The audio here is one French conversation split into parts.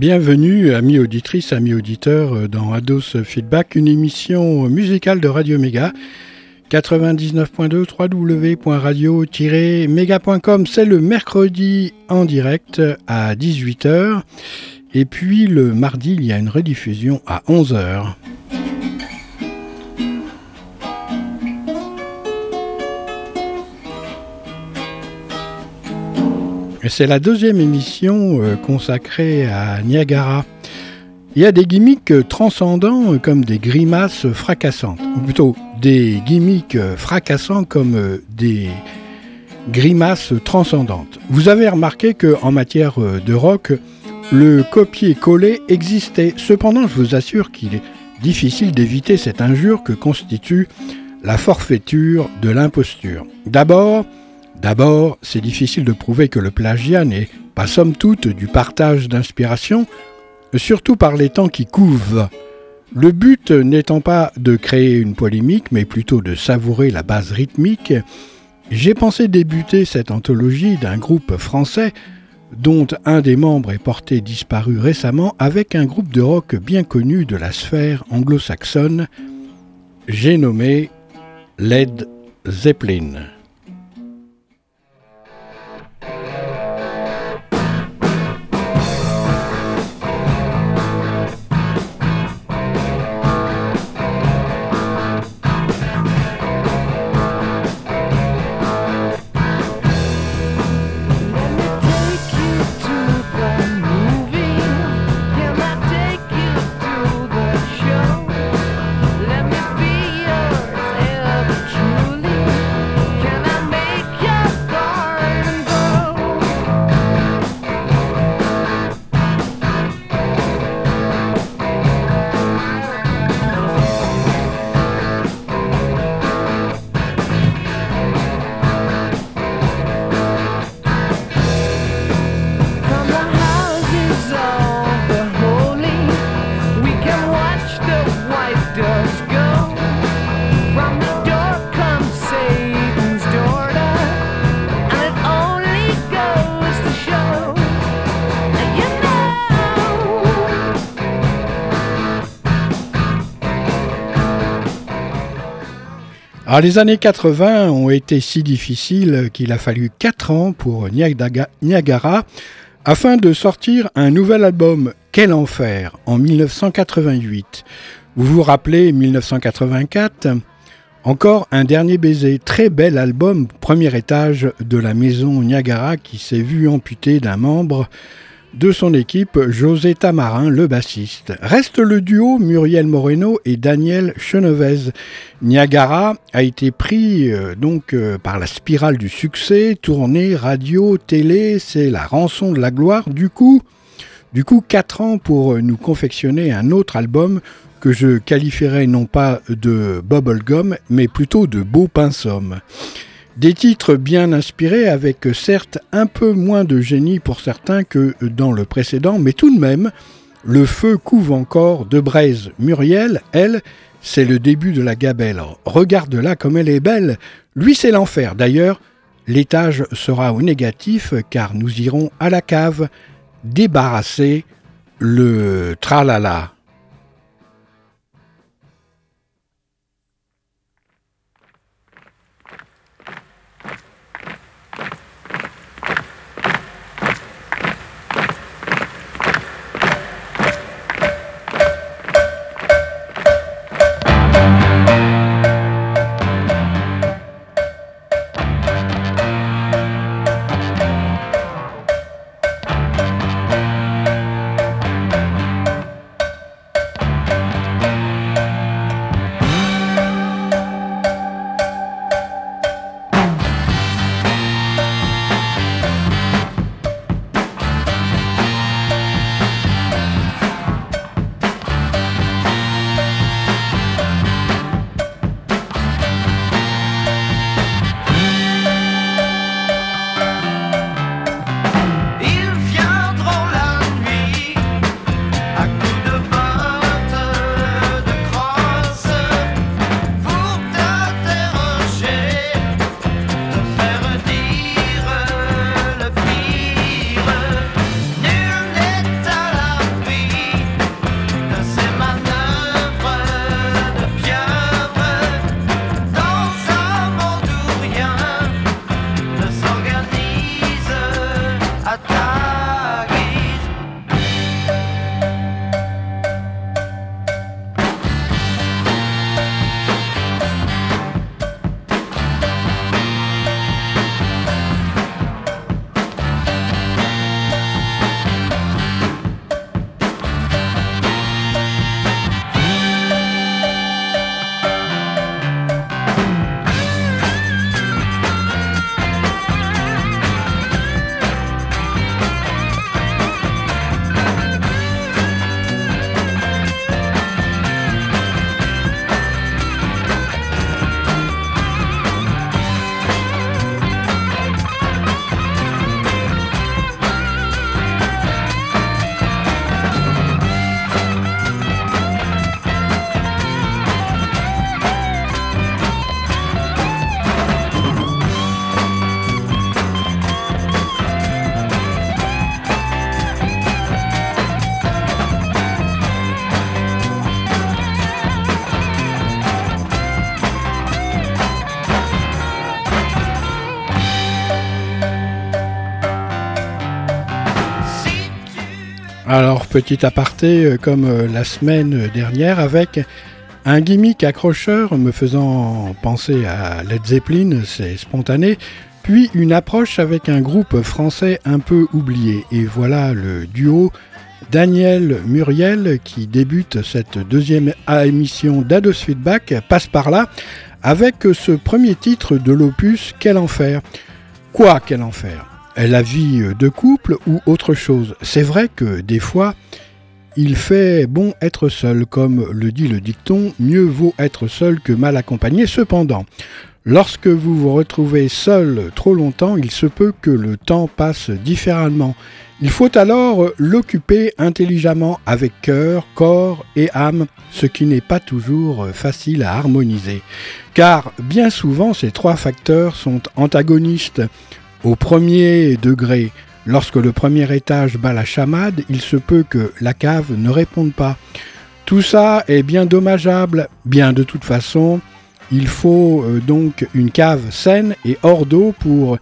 Bienvenue, amis auditrices, amis auditeurs, dans Ados Feedback, une émission musicale de Radio Méga. 99.2 www.radio-méga.com. C'est le mercredi en direct à 18h. Et puis le mardi, il y a une rediffusion à 11h. C'est la deuxième émission euh, consacrée à Niagara. Il y a des gimmicks transcendants comme des grimaces fracassantes, ou plutôt des gimmicks fracassants comme des grimaces transcendantes. Vous avez remarqué qu'en matière de rock, le copier-coller existait. Cependant, je vous assure qu'il est difficile d'éviter cette injure que constitue la forfaiture de l'imposture. D'abord, D'abord, c'est difficile de prouver que le plagiat n'est pas somme toute du partage d'inspiration, surtout par les temps qui couvent. Le but n'étant pas de créer une polémique, mais plutôt de savourer la base rythmique, j'ai pensé débuter cette anthologie d'un groupe français dont un des membres est porté disparu récemment avec un groupe de rock bien connu de la sphère anglo-saxonne, j'ai nommé Led Zeppelin. Alors, les années 80 ont été si difficiles qu'il a fallu 4 ans pour Niagara afin de sortir un nouvel album, Quel enfer, en 1988. Vous vous rappelez 1984 encore un dernier baiser, très bel album, premier étage de la maison Niagara qui s'est vu amputé d'un membre de son équipe, José Tamarin, le bassiste. Reste le duo Muriel Moreno et Daniel Chenevez. Niagara a été pris euh, donc euh, par la spirale du succès, tournée, radio, télé, c'est la rançon de la gloire. Du coup, du coup, quatre ans pour nous confectionner un autre album que je qualifierais non pas de bubblegum, mais plutôt de beau pinsomme. Des titres bien inspirés avec certes un peu moins de génie pour certains que dans le précédent, mais tout de même, le feu couve encore de braise. Muriel, elle, c'est le début de la gabelle. Regarde-la comme elle est belle. Lui, c'est l'enfer. D'ailleurs, l'étage sera au négatif car nous irons à la cave débarrasser le tralala. Alors, petit aparté, euh, comme euh, la semaine dernière, avec un gimmick accrocheur me faisant penser à Led Zeppelin, c'est spontané, puis une approche avec un groupe français un peu oublié. Et voilà le duo Daniel Muriel qui débute cette deuxième émission d'Ados Feedback, passe par là, avec ce premier titre de l'opus Quel enfer Quoi, quel enfer? La vie de couple ou autre chose C'est vrai que des fois, il fait bon être seul, comme le dit le dicton, mieux vaut être seul que mal accompagné. Cependant, lorsque vous vous retrouvez seul trop longtemps, il se peut que le temps passe différemment. Il faut alors l'occuper intelligemment avec cœur, corps et âme, ce qui n'est pas toujours facile à harmoniser. Car bien souvent ces trois facteurs sont antagonistes. Au premier degré, lorsque le premier étage bat la chamade, il se peut que la cave ne réponde pas. Tout ça est bien dommageable, bien de toute façon, il faut euh, donc une cave saine et hors d'eau pour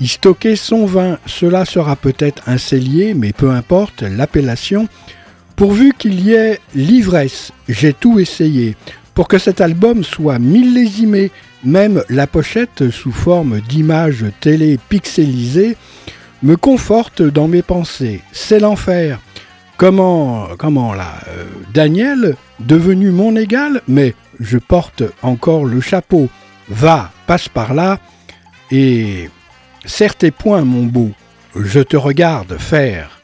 y stocker son vin. Cela sera peut-être un cellier, mais peu importe l'appellation, pourvu qu'il y ait l'ivresse. J'ai tout essayé. Pour que cet album soit millésimé, même la pochette sous forme d'image télé pixelisée me conforte dans mes pensées. C'est l'enfer. Comment, comment là euh, Daniel, devenu mon égal, mais je porte encore le chapeau. Va, passe par là, et serre tes poings, mon beau. Je te regarde faire.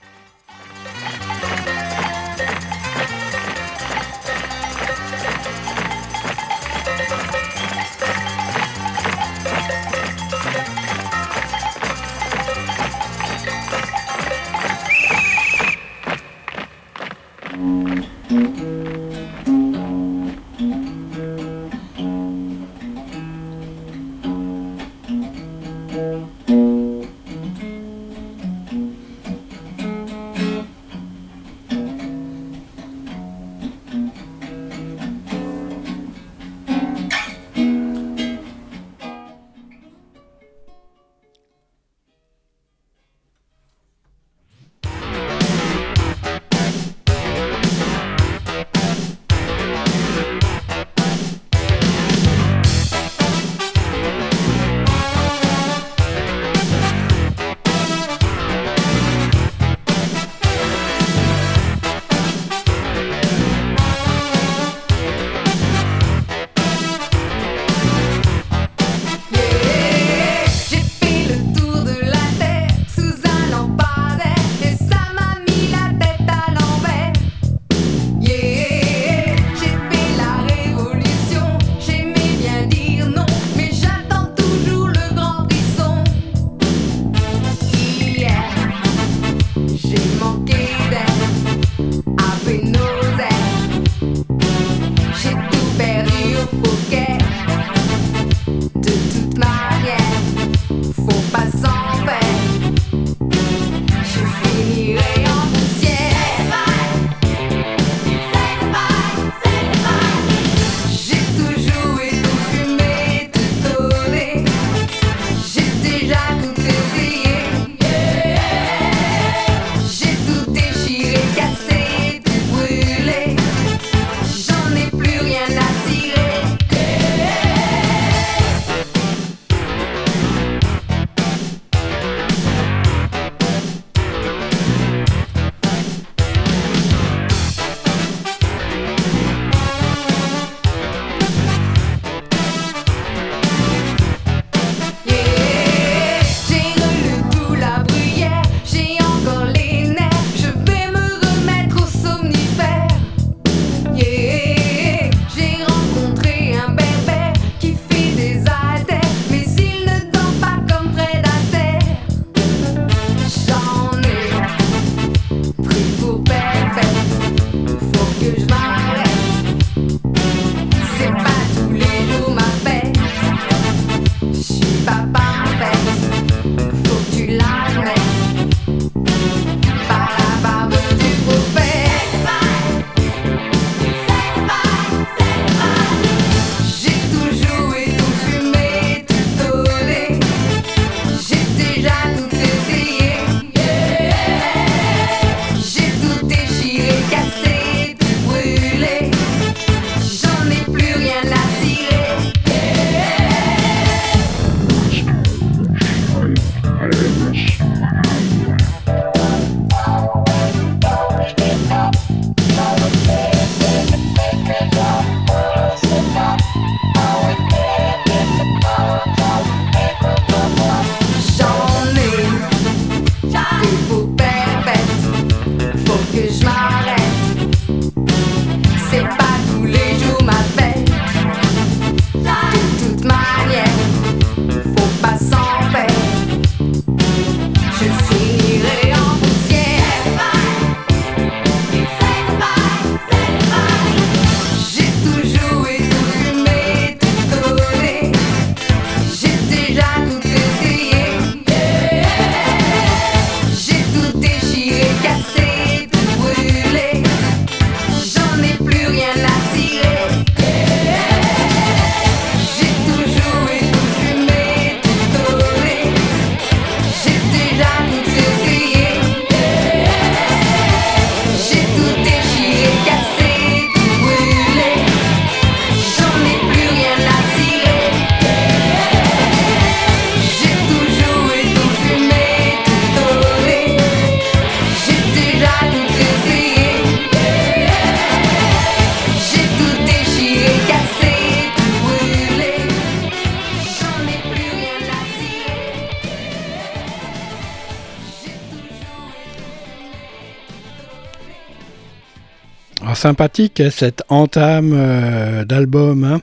Sympathique cette entame euh, d'album. Hein.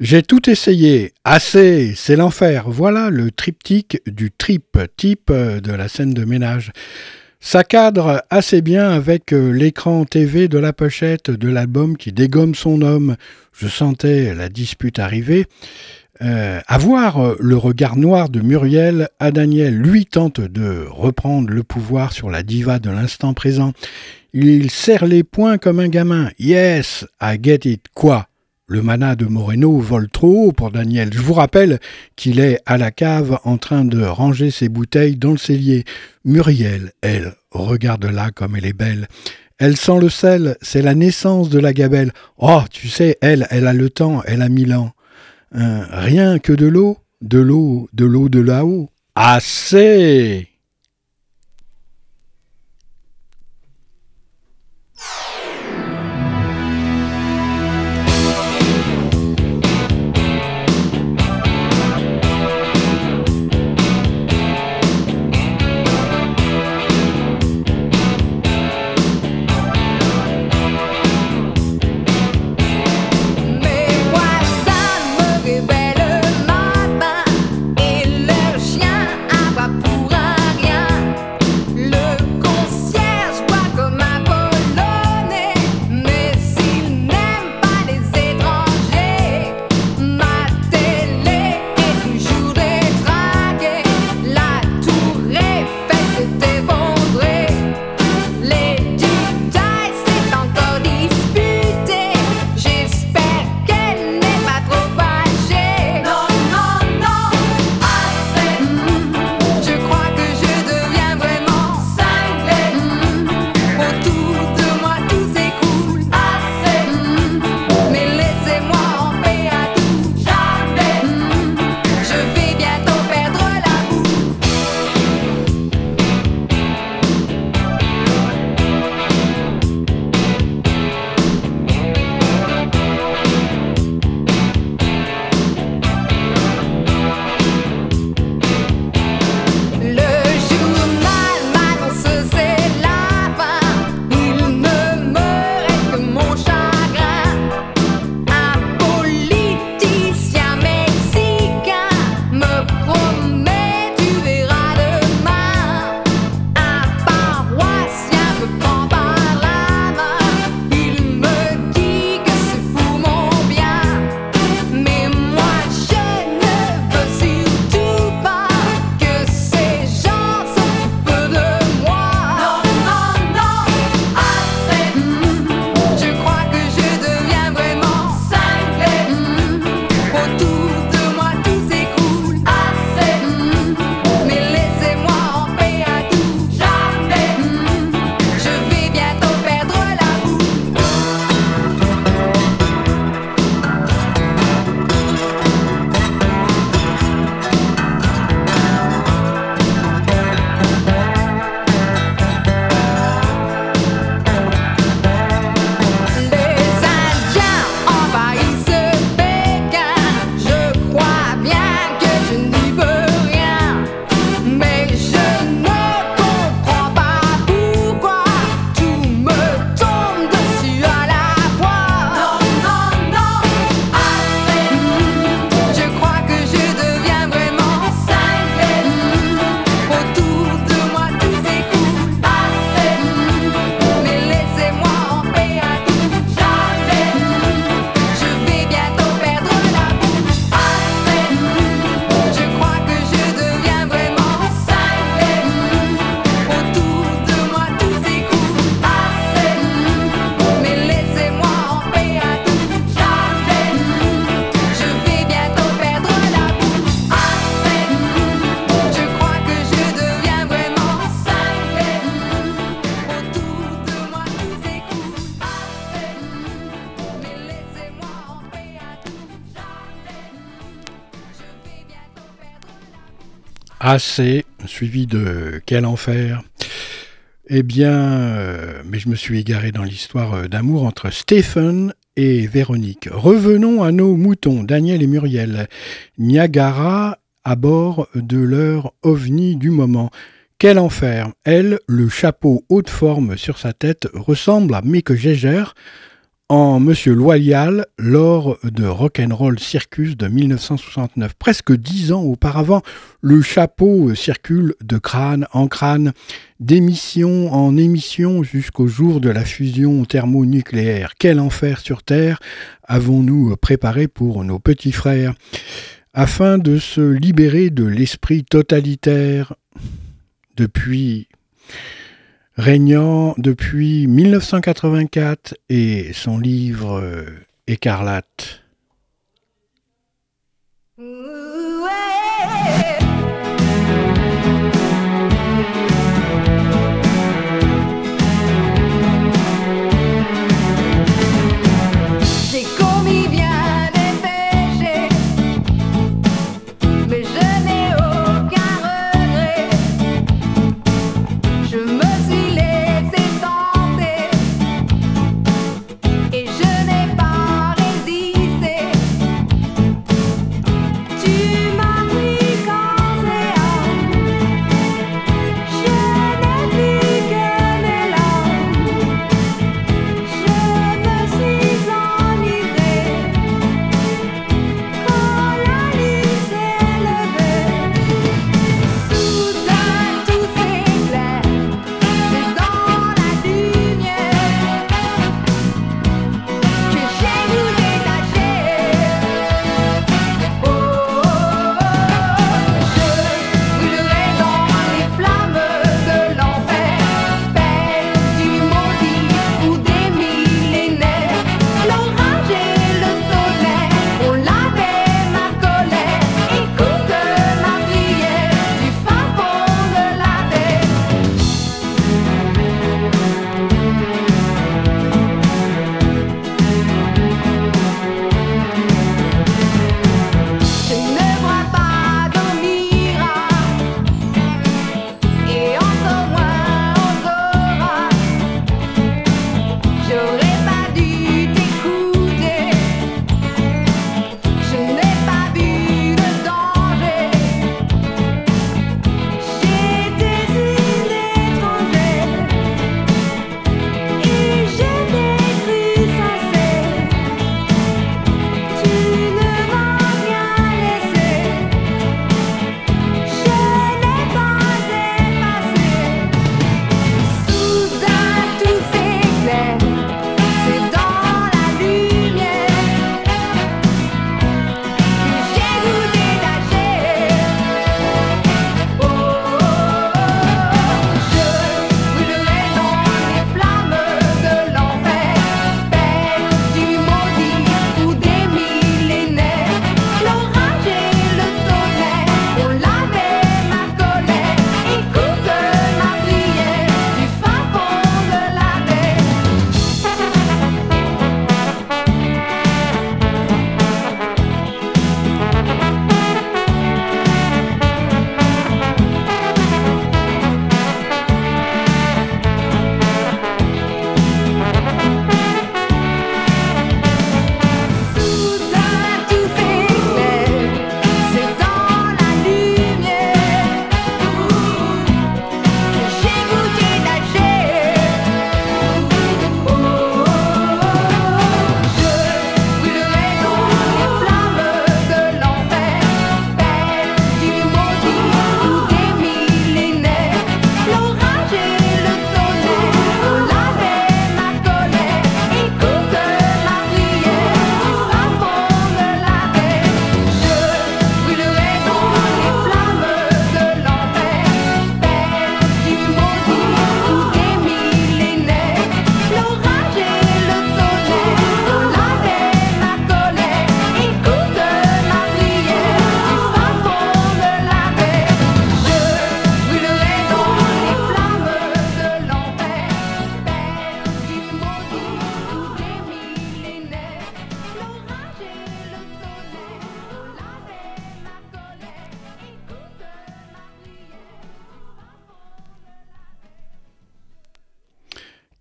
J'ai tout essayé, assez, c'est l'enfer. Voilà le triptyque du trip, type euh, de la scène de ménage. Ça cadre assez bien avec euh, l'écran TV de la pochette de l'album qui dégomme son homme. Je sentais la dispute arriver. Euh, à voir le regard noir de Muriel, à Daniel, lui tente de reprendre le pouvoir sur la diva de l'instant présent. Il serre les poings comme un gamin. Yes, I get it. Quoi? Le mana de Moreno vole trop haut pour Daniel. Je vous rappelle qu'il est à la cave en train de ranger ses bouteilles dans le cellier. Muriel, elle, regarde-la comme elle est belle. Elle sent le sel, c'est la naissance de la gabelle. Oh, tu sais, elle, elle a le temps, elle a mille ans. Euh, rien que de l'eau, de l'eau, de l'eau de là-haut. Assez assez, suivi de quel enfer Eh bien, euh, mais je me suis égaré dans l'histoire euh, d'amour entre Stephen et Véronique. Revenons à nos moutons, Daniel et Muriel. Niagara à bord de leur ovni du moment. Quel enfer Elle, le chapeau haute forme sur sa tête, ressemble à Mick Jagger, en Monsieur Loyal lors de Rock'n'Roll Circus de 1969. Presque dix ans auparavant, le chapeau circule de crâne en crâne, d'émission en émission jusqu'au jour de la fusion thermonucléaire. Quel enfer sur Terre avons-nous préparé pour nos petits frères? Afin de se libérer de l'esprit totalitaire depuis régnant depuis 1984 et son livre euh, Écarlate.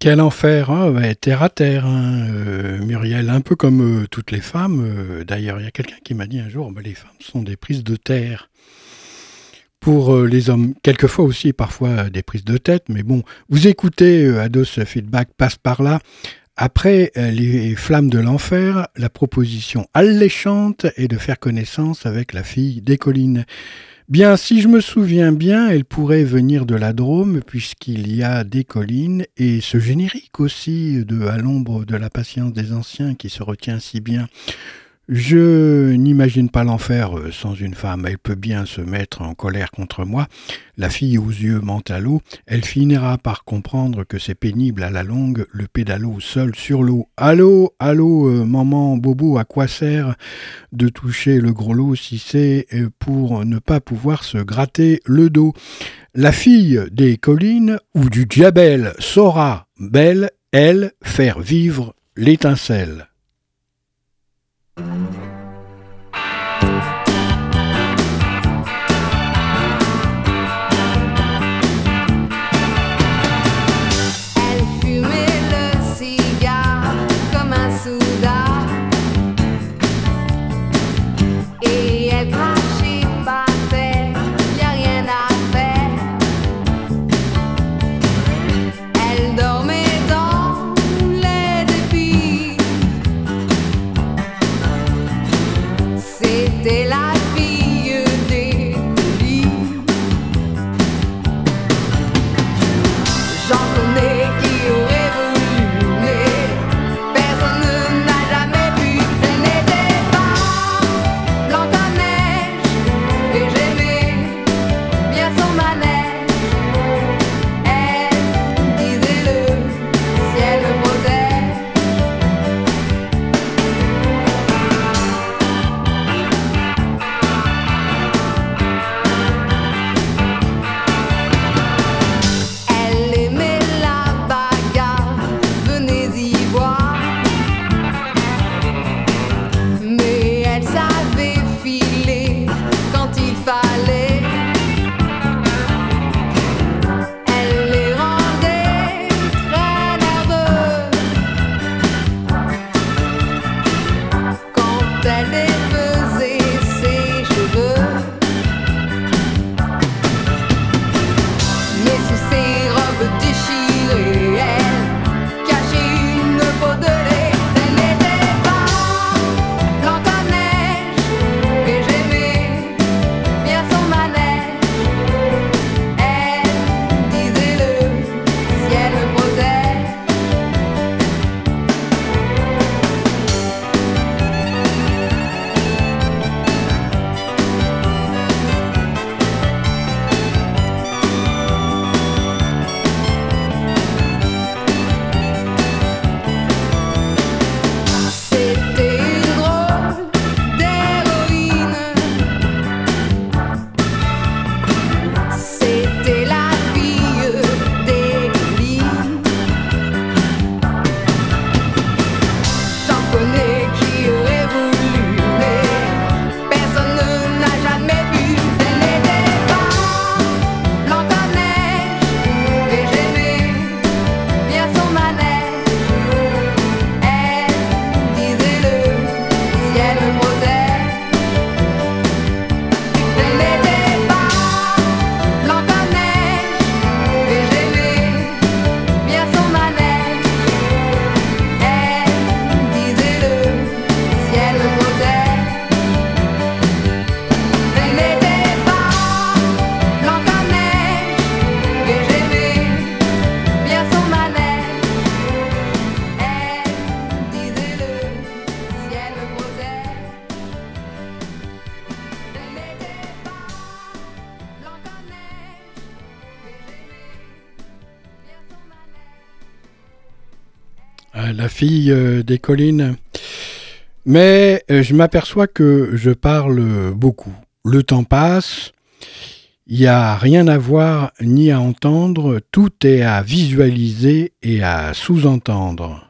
Quel enfer, hein, terre à terre, hein, euh, Muriel, un peu comme euh, toutes les femmes. Euh, d'ailleurs, il y a quelqu'un qui m'a dit un jour, bah, les femmes sont des prises de terre. Pour les hommes, quelquefois aussi, parfois des prises de tête, mais bon, vous écoutez Ados Feedback passe par là Après les flammes de l'enfer, la proposition alléchante est de faire connaissance avec la fille des collines. Bien, si je me souviens bien, elle pourrait venir de la Drôme, puisqu'il y a des collines, et ce générique aussi de À l'ombre de la patience des anciens qui se retient si bien. Je n'imagine pas l'enfer euh, sans une femme. Elle peut bien se mettre en colère contre moi. La fille aux yeux l'eau, elle finira par comprendre que c'est pénible à la longue le pédalo seul sur l'eau. Allô, allô, euh, maman Bobo, à quoi sert de toucher le gros lot si c'est euh, pour ne pas pouvoir se gratter le dos? La fille des collines ou du diabel saura, belle, elle, faire vivre l'étincelle. Des collines. Mais euh, je m'aperçois que je parle beaucoup. Le temps passe, il n'y a rien à voir ni à entendre, tout est à visualiser et à sous-entendre.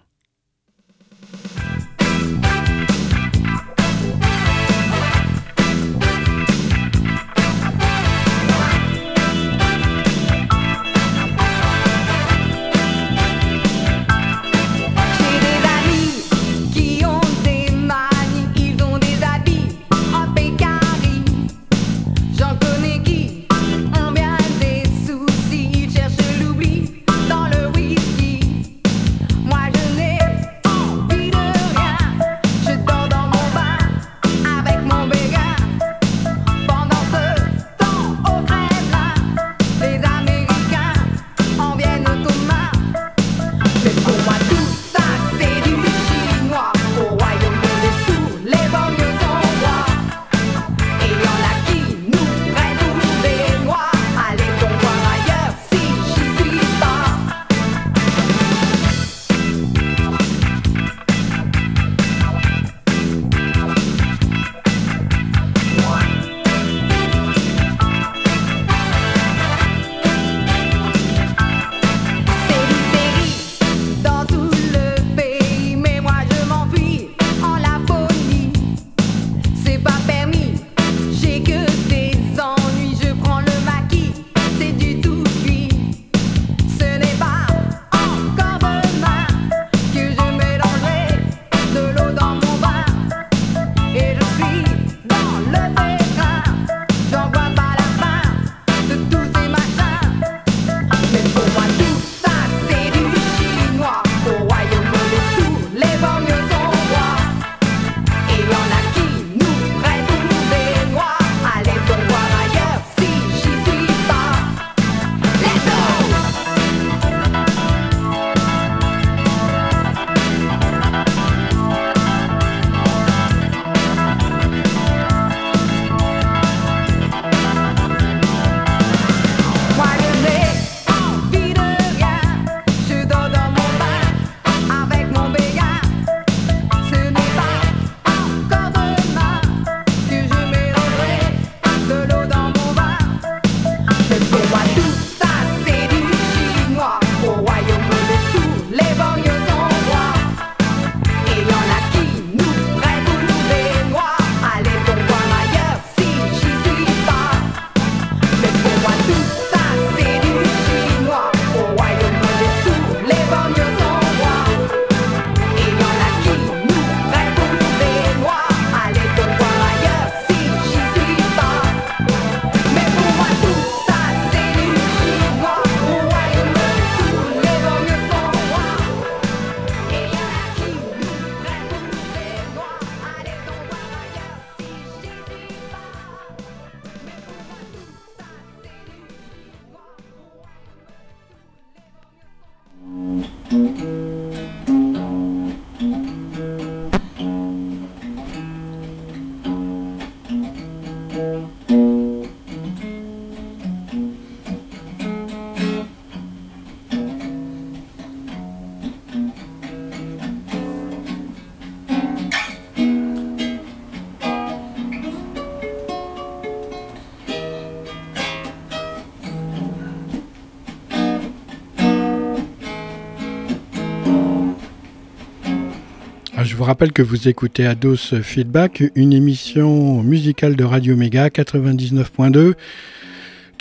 Rappelle que vous écoutez Ados Feedback, une émission musicale de Radio Méga 99.2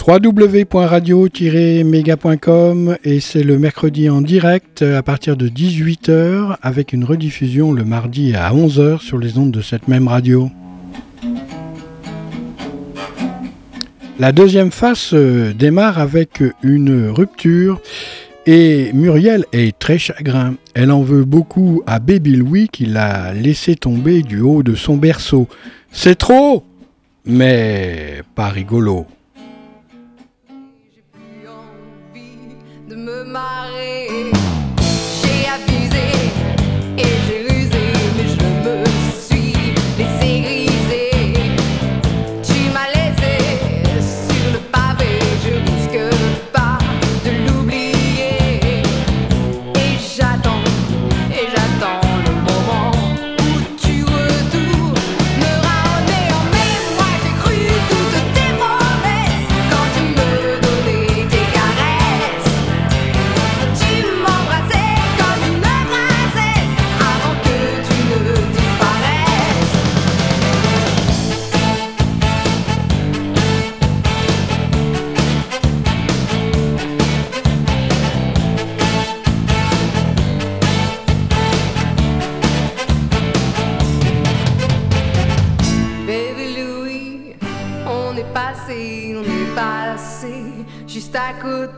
www.radio-méga.com et c'est le mercredi en direct à partir de 18h avec une rediffusion le mardi à 11h sur les ondes de cette même radio. La deuxième phase euh, démarre avec une rupture et Muriel est très chagrin. Elle en veut beaucoup à Baby Louis qui l'a laissé tomber du haut de son berceau. C'est trop, mais pas rigolo.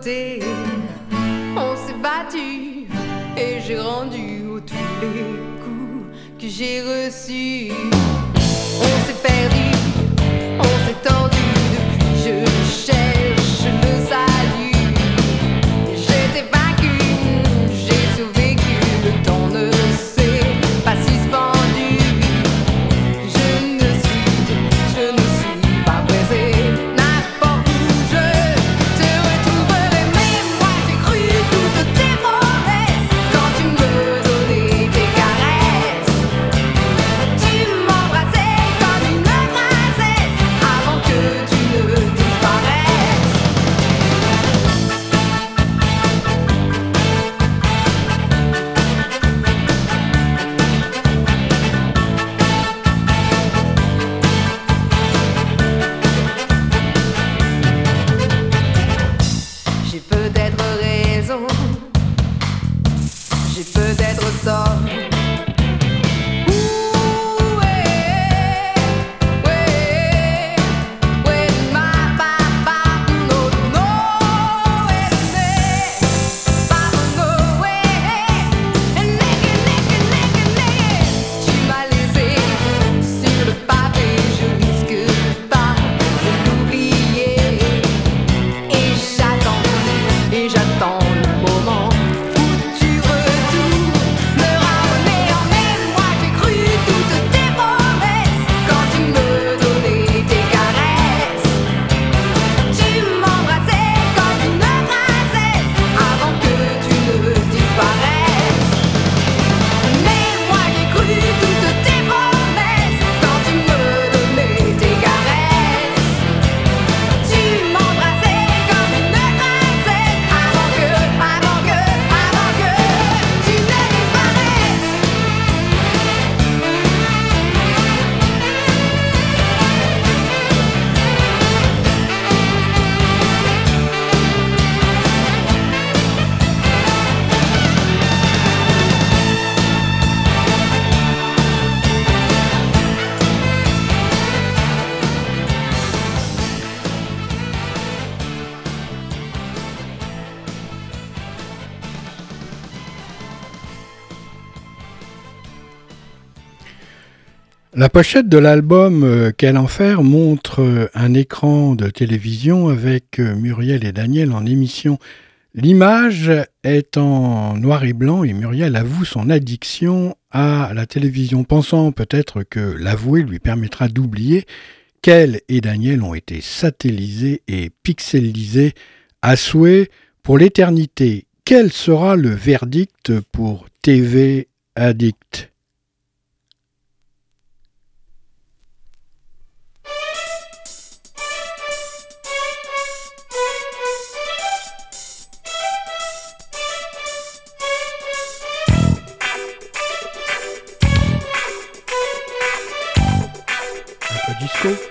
On s'est battu et j'ai rendu tous les coups que j'ai reçus. La pochette de l'album euh, Quel enfer montre euh, un écran de télévision avec euh, Muriel et Daniel en émission L'image est en noir et blanc et Muriel avoue son addiction à la télévision, pensant peut-être que l'avouer lui permettra d'oublier qu'elle et Daniel ont été satellisés et pixelisés à souhait pour l'éternité. Quel sera le verdict pour TV Addict? Cool.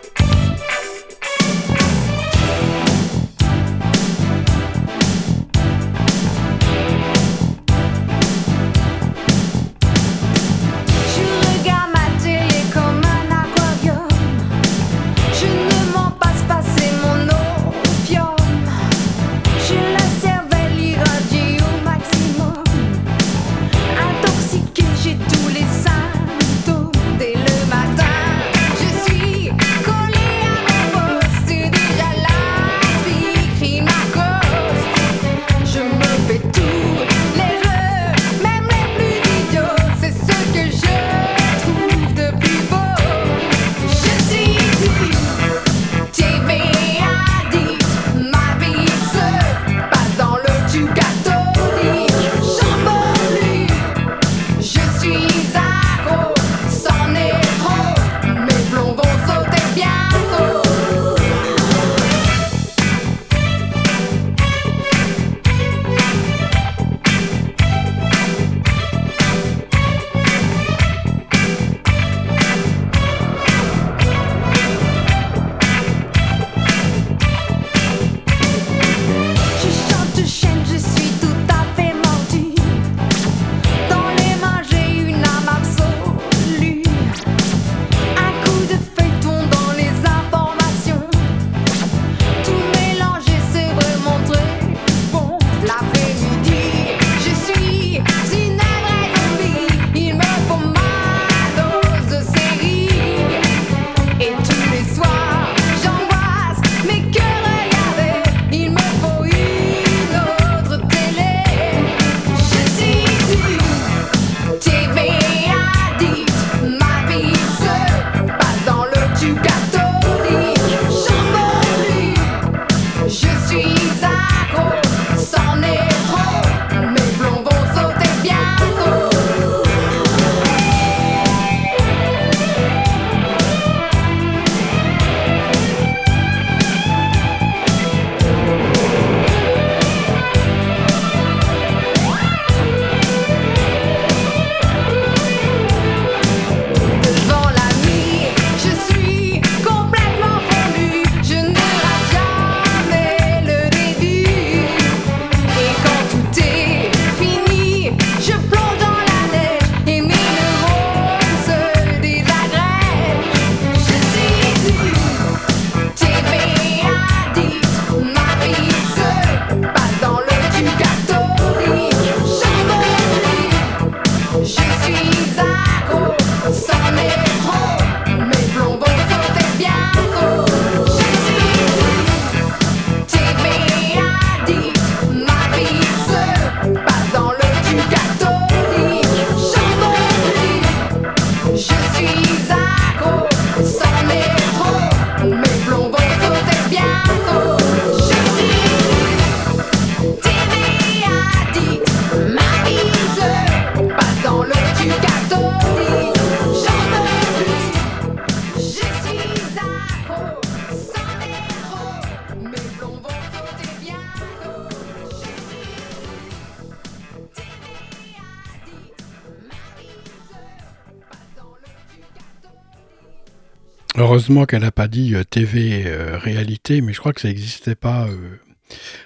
Heureusement qu'elle n'a pas dit euh, TV euh, réalité, mais je crois que ça n'existait pas euh,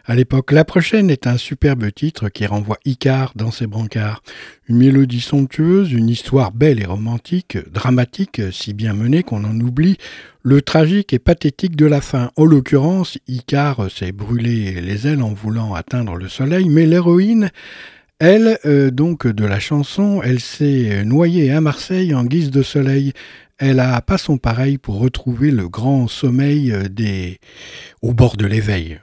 à l'époque. La prochaine est un superbe titre qui renvoie Icar dans ses brancards. Une mélodie somptueuse, une histoire belle et romantique, dramatique, si bien menée qu'on en oublie le tragique et pathétique de la fin. En l'occurrence, Icar s'est brûlé les ailes en voulant atteindre le soleil, mais l'héroïne elle, donc de la chanson, elle s'est noyée à Marseille en guise de soleil. Elle a pas son pareil pour retrouver le grand sommeil euh, des... au bord de l'éveil.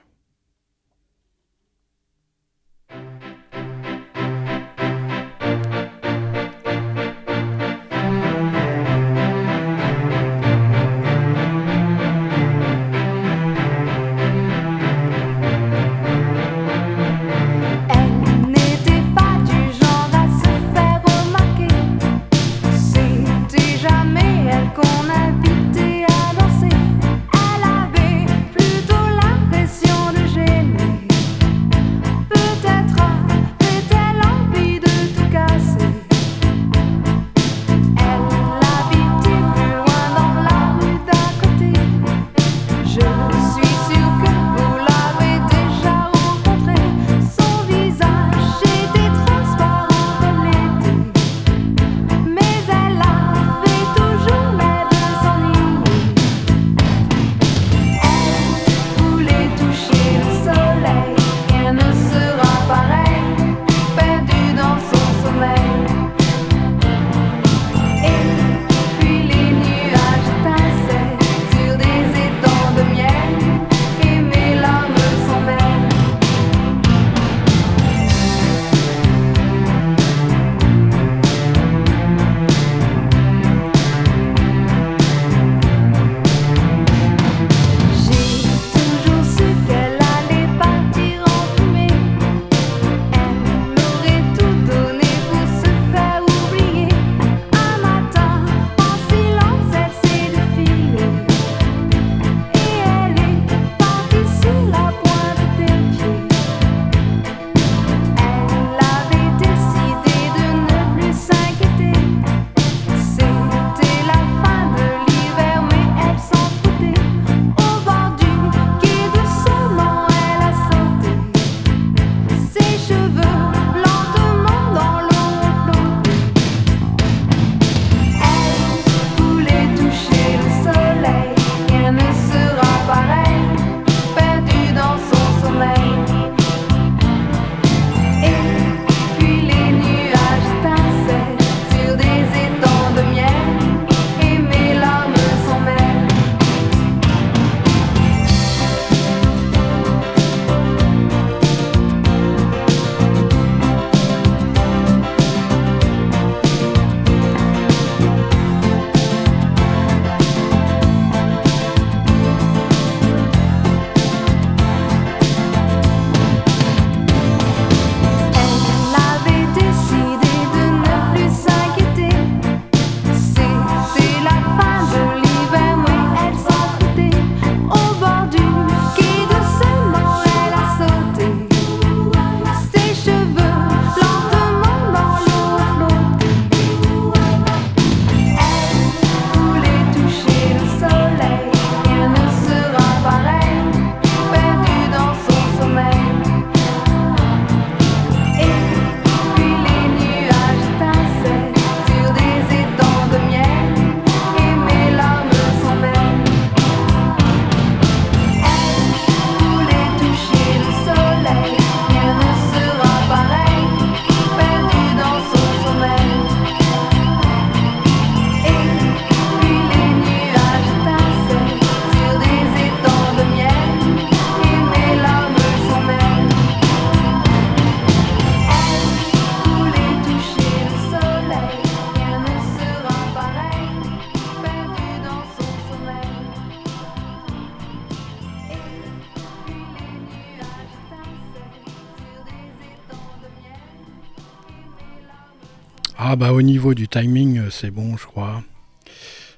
Bah au niveau du timing, euh, c'est bon, je crois.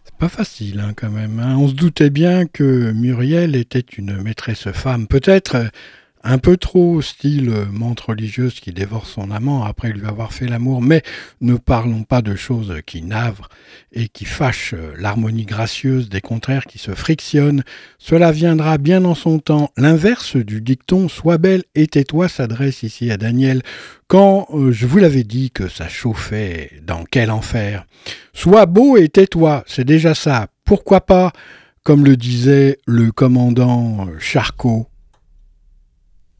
C'est pas facile hein, quand même. Hein. On se doutait bien que Muriel était une maîtresse femme. Peut-être euh, un peu trop style euh, menthe religieuse qui dévore son amant après lui avoir fait l'amour, mais ne parlons pas de choses qui navrent et qui fâchent euh, l'harmonie gracieuse des contraires qui se frictionnent. Cela viendra bien en son temps. L'inverse du dicton Sois belle et tais-toi s'adresse ici à Daniel quand euh, je vous l'avais dit que ça chauffait dans quel enfer. Sois beau et tais-toi, c'est déjà ça. Pourquoi pas, comme le disait le commandant Charcot,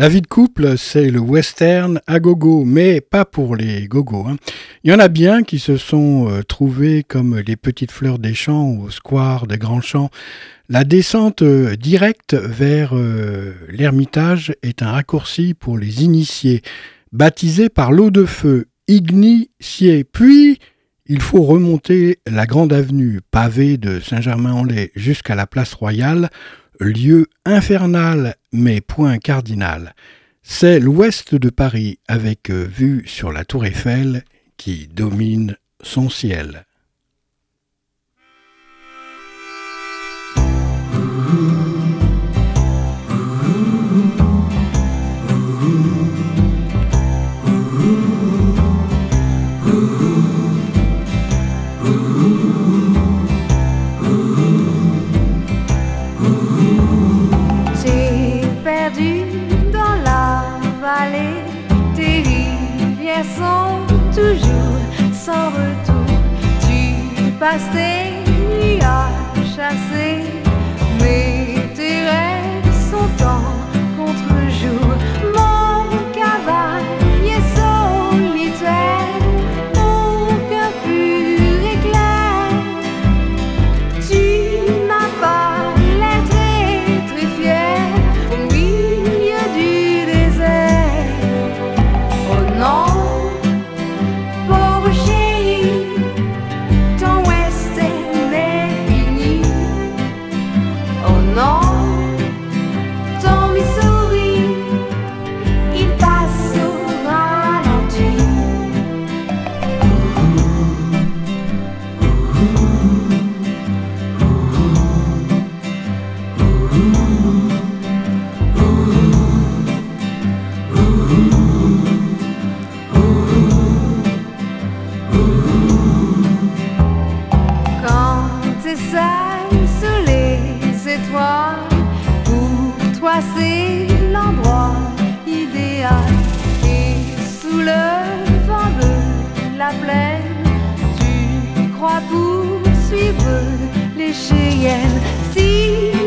La vie de couple, c'est le western à gogo, mais pas pour les gogo. Hein. Il y en a bien qui se sont euh, trouvés comme les petites fleurs des champs au square des grands champs. La descente euh, directe vers euh, l'ermitage est un raccourci pour les initiés, baptisés par l'eau de feu, igniciés. Puis, il faut remonter la grande avenue pavée de Saint-Germain-en-Laye jusqu'à la place royale lieu infernal mais point cardinal. C'est l'ouest de Paris avec vue sur la tour Eiffel qui domine son ciel. passé 誓言 see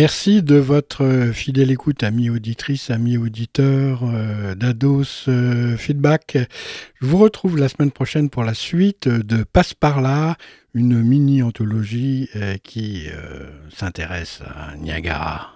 Merci de votre euh, fidèle écoute, amis auditrices, amis auditeurs euh, d'Ados euh, Feedback. Je vous retrouve la semaine prochaine pour la suite de Passe par là, une mini-anthologie qui s'intéresse à Niagara.